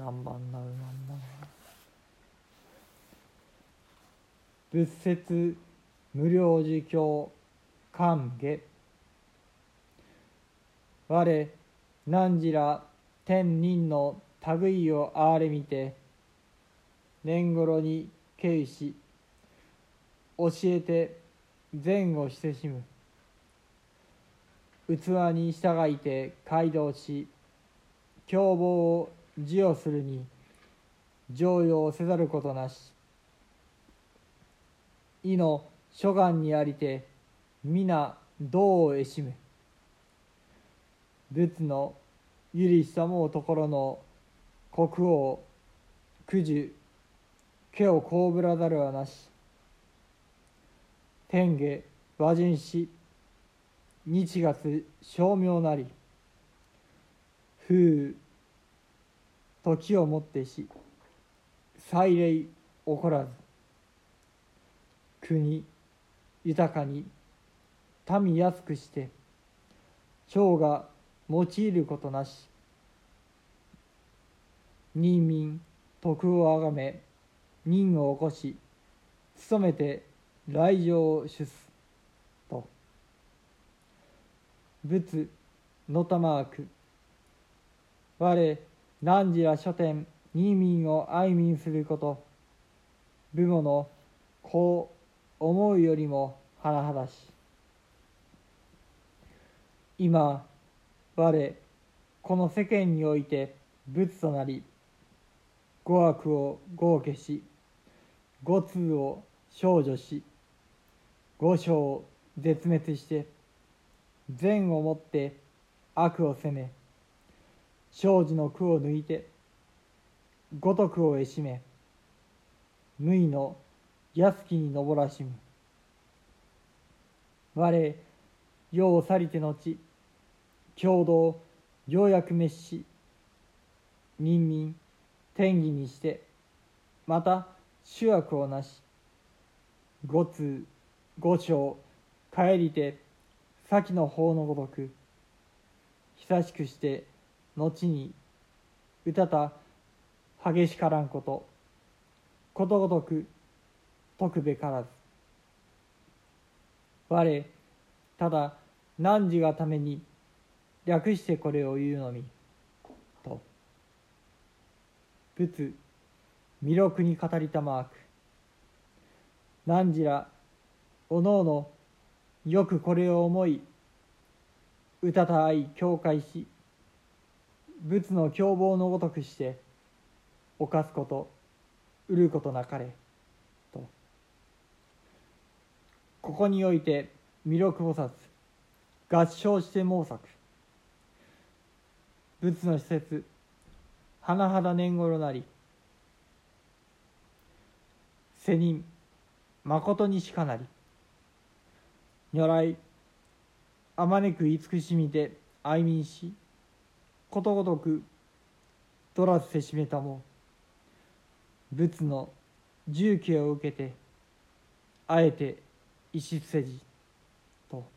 何番なる何番仏説無料儒教歓下。我汝ら天人の類をあれみて年頃に敬意し教えて善をしてしむ。器に従いて街道し凶暴を授与するに常用せざることなし。意の諸願にありて皆道を得しめ。仏のゆりしたもうところの国王九十家をこうぶらざるはなし。天下和人し日月照明なり。風時をもってし祭礼起こらず国豊かに民安くして長が用いることなし人民徳をあがめ任を起こし努めて来場を主すと。仏のたまく我汝ら書店任民を愛民すること。部母のこう思うよりも甚だし今我この世間において仏となり語悪を合化し語通を少女し五章を絶滅して善をもって悪を責め生児の苦を抜いて五徳を得しめ無意の安きに登らしむ。我世を去りて後共同ようやく滅し人民天義にしてまた主悪をなし五通五章帰りて先の法のごとく久しくして後にうた激しからんこと。ことごとく解くべからず。我ただ汝がために略してこれを言うのみ。と。仏弥勒に語りたまわく。汝らおのおのよくこれを思いうたた愛境界し仏の凶暴のごとくして犯すこと売ることなかれと。ここにおいて弥勒菩薩合唱して毛作。仏の施設甚だ年頃なり世人まことにしかなり。如来あまねく慈しみて愛民しことごとく取らずせしめたも仏の重慶を受けてあえて意志せじと「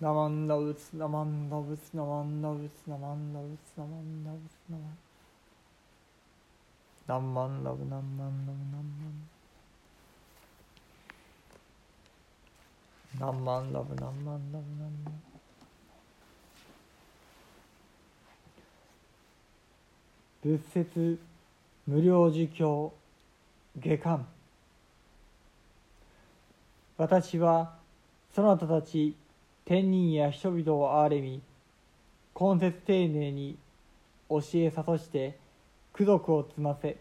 ナマンダウツナマンダウツナマンダウツナマンダウツナマンダウツナマン」「ナンマンダブナンマンダブナンマン」何万ラブ何万ラブ何万。仏説無料儒教下巻。私はそなたたち天人や人々を憐れみ根節丁寧に教え諭して功徳を積ませ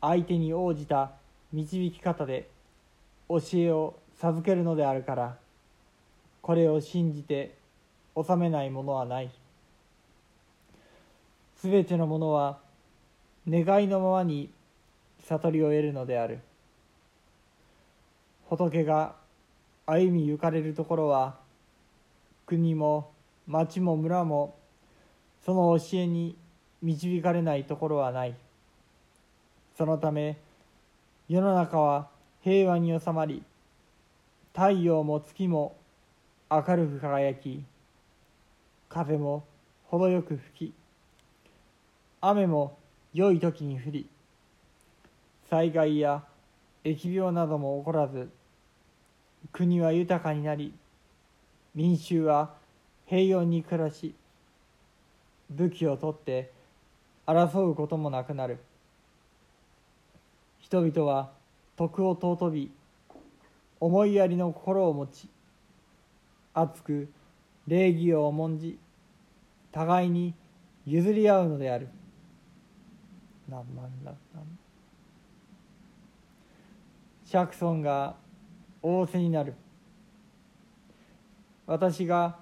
相手に応じた導き方で教えを授けるのであるからこれを信じて収めないものはない。すべてのものは願いのままに悟りを得るのである。仏が歩み行かれるところは国も町も村もその教えに導かれないところはない。そのため世の中は平和に収まり太陽も月も明るく輝き風も程よく吹き雨も良い時に降り災害や疫病なども起こらず国は豊かになり民衆は平穏に暮らし武器を取って争うこともなくなる。人々は徳を尊び思いやりの心を持ち熱く礼儀を重んじ互いに譲り合うのである。何万だ釈尊が仰せになる。私が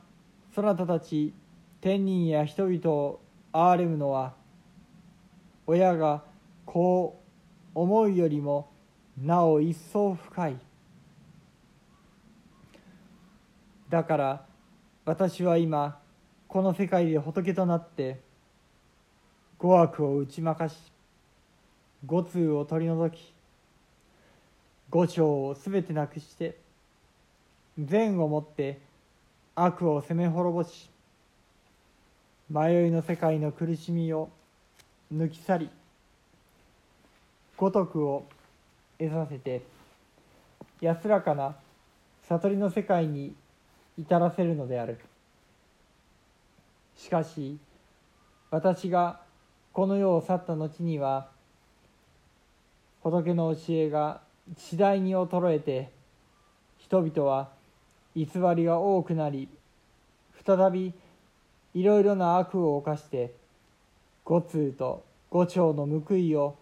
そなたたち天人や人々を憐れむのは親がこう思うよりもなお一層深い。だから私は今この世界で仏となって語悪を打ち負かし五通を取り除き五章をすべてなくして善をもって悪を攻め滅ぼし迷いの世界の苦しみを抜き去り五徳を得させて安らかな悟りの世界に至らせるのである。しかし私がこの世を去った後には仏の教えが次第に衰えて人々は偽りが多くなり再びいろいろな悪を犯して五通と五丁の報いを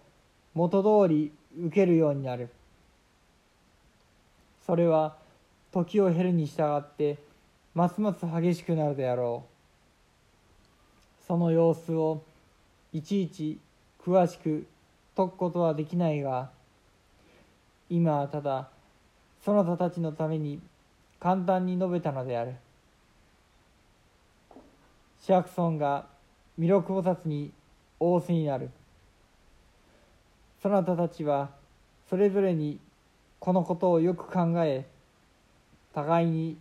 元通り受けるようになる。それは時を経るに従ってますます激しくなるであろう。その様子をいちいち詳しく解くことはできないが今はただそなたたちのために簡単に述べたのである。シャクソンが弥勒菩薩に仰せになる。そなたたちはそれぞれにこのことをよく考え互いに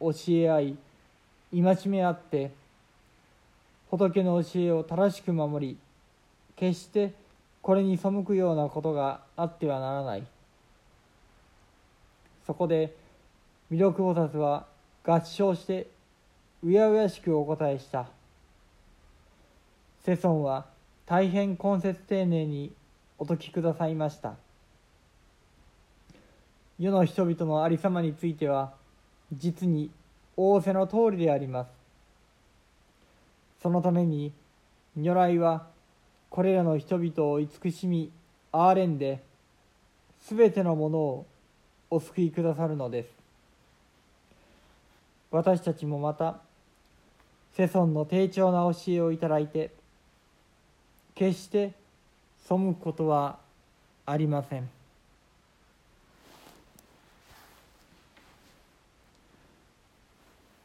教え合い戒め合って仏の教えを正しく守り決してこれに背くようなことがあってはならない。そこで弥勒菩薩は合唱してうやうやしくお答えした。世尊は大変根節丁寧にお説きくださいました。世の人々のありさまについては実に仰せの通りであります。そのために如来はこれらの人々を慈しみ憐れんで全てのものをお救いくださるのです。私たちもまた世尊の丁重な教えをいただいて決して背くことはありません。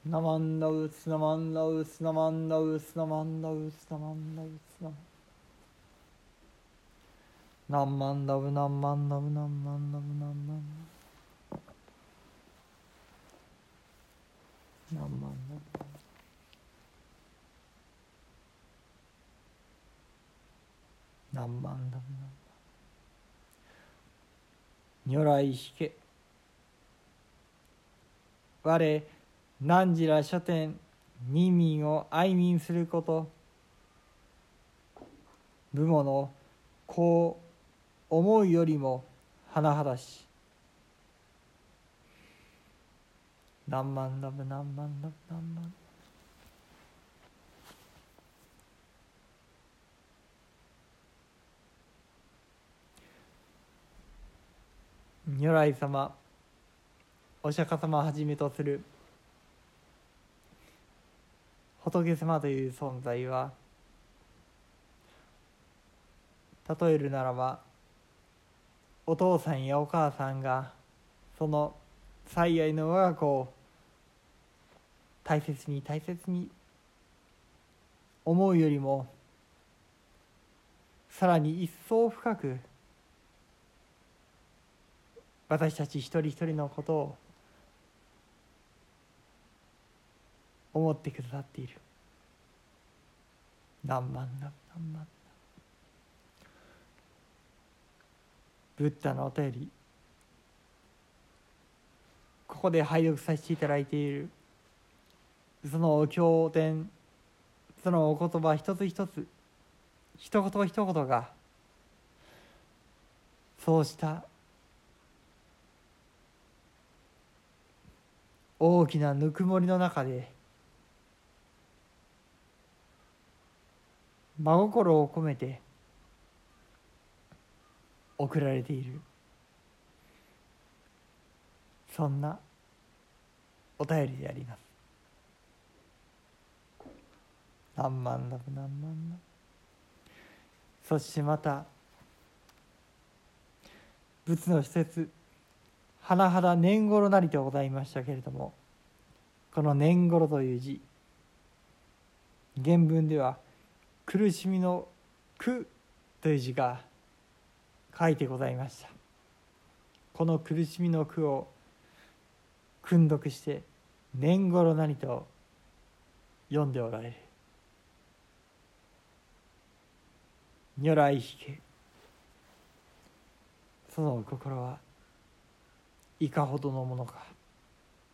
ナマンダウスナマンダウスナマンダウスナマンダウスナマンダウスナマン何万ダブ何万ダブ何万ダブ何万何万ダブ何万ダブ如来引け我汝ら書店人民を愛民すること。部母のこう思うよりも甚だし。何万ダブ何万ダブ何万如来様お釈迦様はじめとする仏様という存在は例えるならばお父さんやお母さんがその最愛の我が子を大切に大切に思うよりもさらに一層深く私たち一人一人のことを思ってくださっている。何万だ何万ブッダのお便り。ここで拝読させていただいている。そのお経典。そのお言葉一つ一つ。一言一言が。そうした。大きなぬくもりの中で。真心を込めて送られている。そんなお便りであります。何万ラブ何万ラそしてまた仏の施設甚だ年頃なりとございましたけれどもこの年頃という字原文では苦しみの苦という字が書いてございました。この苦しみの苦を訓読して年頃何と読んでおられる。如来引けその心はいかほどのものか。